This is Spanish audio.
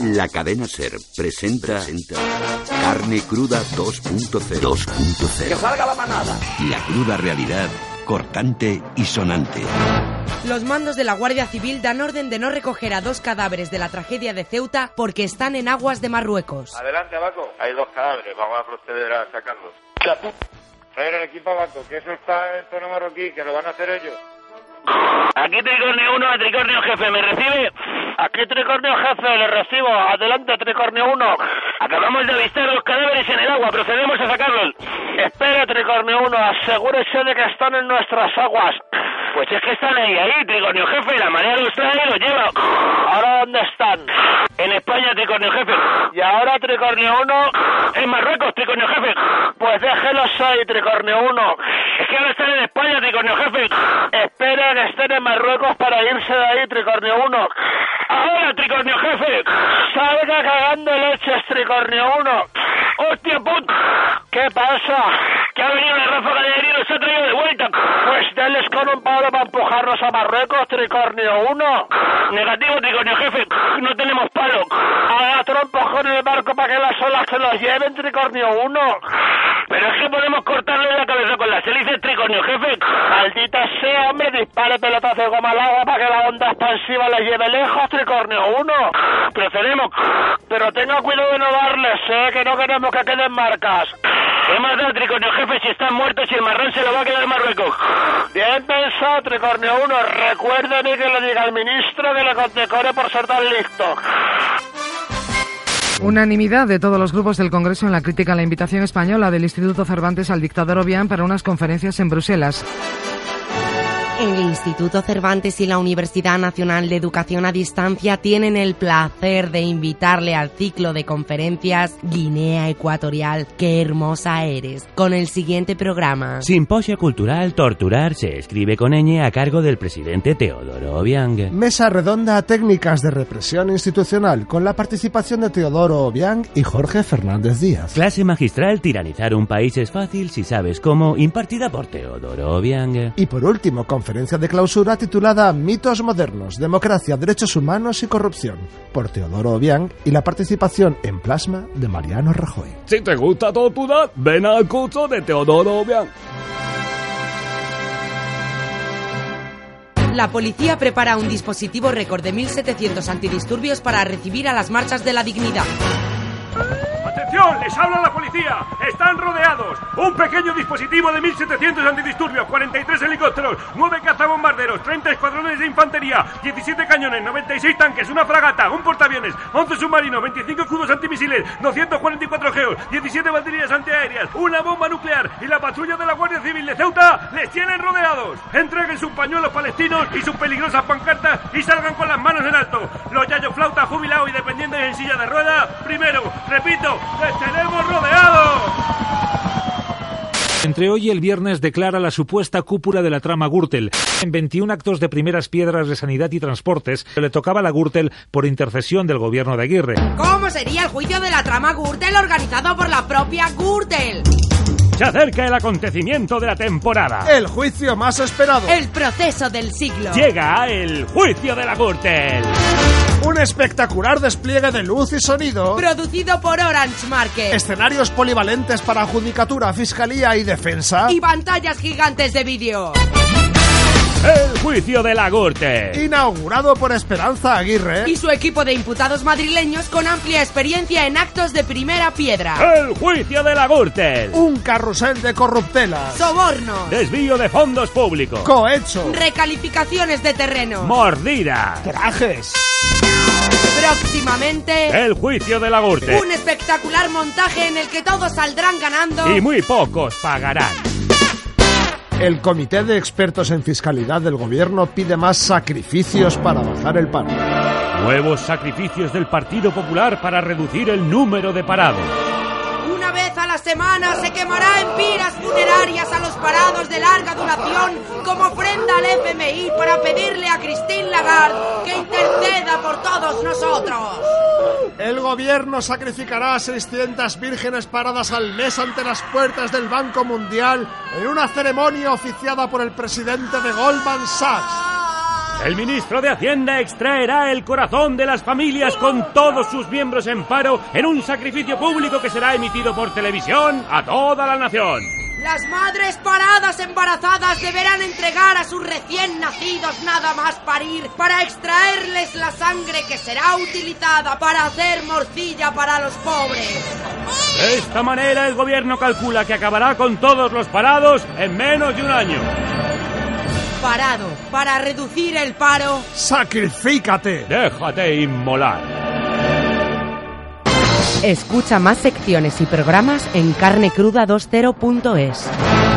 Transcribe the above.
La cadena Ser presenta, Carne Cruda 2.0. 2.0. ¡Que salga la manada! La cruda realidad, cortante y sonante. Los mandos de la Guardia Civil dan orden de no recoger a dos cadáveres de la tragedia de Ceuta porque están en aguas de Marruecos. Adelante, Abaco. Hay dos cadáveres. Vamos a proceder a sacarlos. Traer el equipo Abaco, que eso está en zona marroquí, que lo van a hacer ellos. Aquí Tricornio 1 a Tricornio Jefe, ¿me recibe? Aquí Tricornio Jefe, le recibo. Adelante, Tricornio 1. Acabamos de avistar los cadáveres en el agua, procedemos a sacarlos. Espera, Tricornio 1, asegúrese de que están en nuestras aguas. Pues es que están ahí, ahí, Tricornio Jefe, la marea los trae y los lleva. ¿Ahora dónde están? En España, Tricornio Jefe. Y ahora, Tricornio 1, en Marruecos, Tricornio Jefe. Pues déjelos ahí, Tricornio 1. Es que ahora están en España, Tricornio Jefe. Espera que estén en Marruecos para irse de ahí, Tricornio 1. Ahora, Tricornio Jefe. Salga cagando leches, Tricornio 1. ¡Hostia puta! ¿Qué pasa? Que ha venido la ráfaga de aire y nos ha traído de vuelta. Pues denles con un palo para empujarnos a Marruecos, Tricornio 1. Negativo, Tricornio Jefe. No tenemos palo. Haga trompo con el barco para que las olas se los lleven, Tricornio 1. Pero es que podemos cortarle la con las hélices, Tricornio Jefe. Maldita sea, hombre, dispare pelotas de goma al agua para que la onda expansiva les lleve lejos, Tricornio 1. Procedemos. Pero tenga cuidado de no darles, eh, que no queremos que queden marcas. ¿Qué más da, Tricornio Jefe, si están muertos y el marrón se lo va a quedar Marruecos? Bien pensado, Tricornio 1. Recuerden que le diga al ministro que le condecore por ser tan listo. Unanimidad de todos los grupos del Congreso en la crítica a la invitación española del Instituto Cervantes al dictador Obiang para unas conferencias en Bruselas. El Instituto Cervantes y la Universidad Nacional de Educación a Distancia tienen el placer de invitarle al ciclo de conferencias Guinea Ecuatorial, qué hermosa eres, con el siguiente programa. Simposio Cultural Torturar se escribe con ñ a cargo del presidente Teodoro Obiang. Mesa redonda Técnicas de Represión Institucional con la participación de Teodoro Obiang y Jorge Fernández Díaz. Clase magistral Tiranizar un país es fácil si sabes cómo, impartida por Teodoro Obiang. Y por último, conferencia de clausura titulada Mitos modernos, democracia, derechos humanos y corrupción, por Teodoro Obiang y la participación en plasma de Mariano Rajoy. Si te gusta torturar, ven al curso de Teodoro Obiang. La policía prepara un dispositivo récord de 1.700 antidisturbios para recibir a las marchas de la dignidad. ¡Atención! ¡Les habla la policía! ¡Están rodeados! Un pequeño dispositivo de 1700 antidisturbios, 43 helicópteros, 9 cazabombarderos, 30 escuadrones de infantería, 17 cañones, 96 tanques, una fragata, un portaaviones, 11 submarinos, 25 escudos antimisiles, 244 geos, 17 baterías antiaéreas, una bomba nuclear y la patrulla de la Guardia Civil de Ceuta les tienen rodeados. Entreguen sus pañuelos palestinos y sus peligrosas pancartas y salgan con las manos en alto. Los yayos flautas jubilados y dependientes en silla de ruedas, primero, repito, ¡Les tenemos rodeados! Entre hoy y el viernes declara la supuesta cúpula de la trama Gürtel. En 21 actos de primeras piedras de sanidad y transportes le tocaba la Gürtel por intercesión del gobierno de Aguirre. ¿Cómo sería el juicio de la trama Gürtel organizado por la propia Gürtel? Se acerca el acontecimiento de la temporada. El juicio más esperado. El proceso del siglo. Llega el juicio de la Gürtel. Un espectacular despliegue de luz y sonido. Producido por Orange Market. Escenarios polivalentes para judicatura, fiscalía y defensa. Y pantallas gigantes de vídeo. El juicio de la Gürtel. Inaugurado por Esperanza Aguirre. Y su equipo de imputados madrileños con amplia experiencia en actos de primera piedra. El juicio de la Gürtel. Un carrusel de corruptelas. Sobornos. Desvío de fondos públicos. Cohecho. Recalificaciones de terreno. Mordida. Trajes. Próximamente. El juicio de la Gürtel. Un espectacular montaje en el que todos saldrán ganando. Y muy pocos pagarán. El Comité de Expertos en Fiscalidad del Gobierno pide más sacrificios para bajar el paro. Nuevos sacrificios del Partido Popular para reducir el número de parados. Una vez a la semana se quemará en piras funerarias a los parados de larga duración como ofrenda al FMI para pedirle a Christine Lagarde que interceda por todos nosotros. Gobierno sacrificará a 600 vírgenes paradas al mes ante las puertas del Banco Mundial en una ceremonia oficiada por el presidente de Goldman Sachs. El ministro de Hacienda extraerá el corazón de las familias con todos sus miembros en paro en un sacrificio público que será emitido por televisión a toda la nación. Las madres paradas embarazadas deberán entregar a sus recién nacidos nada más parir para extraerles la sangre que será utilizada para hacer morcilla para los pobres. De esta manera el gobierno calcula que acabará con todos los parados en menos de un año. Parado, para reducir el paro. ¡Sacrifícate! Déjate inmolar. Escucha más secciones y programas en carnecruda20.es.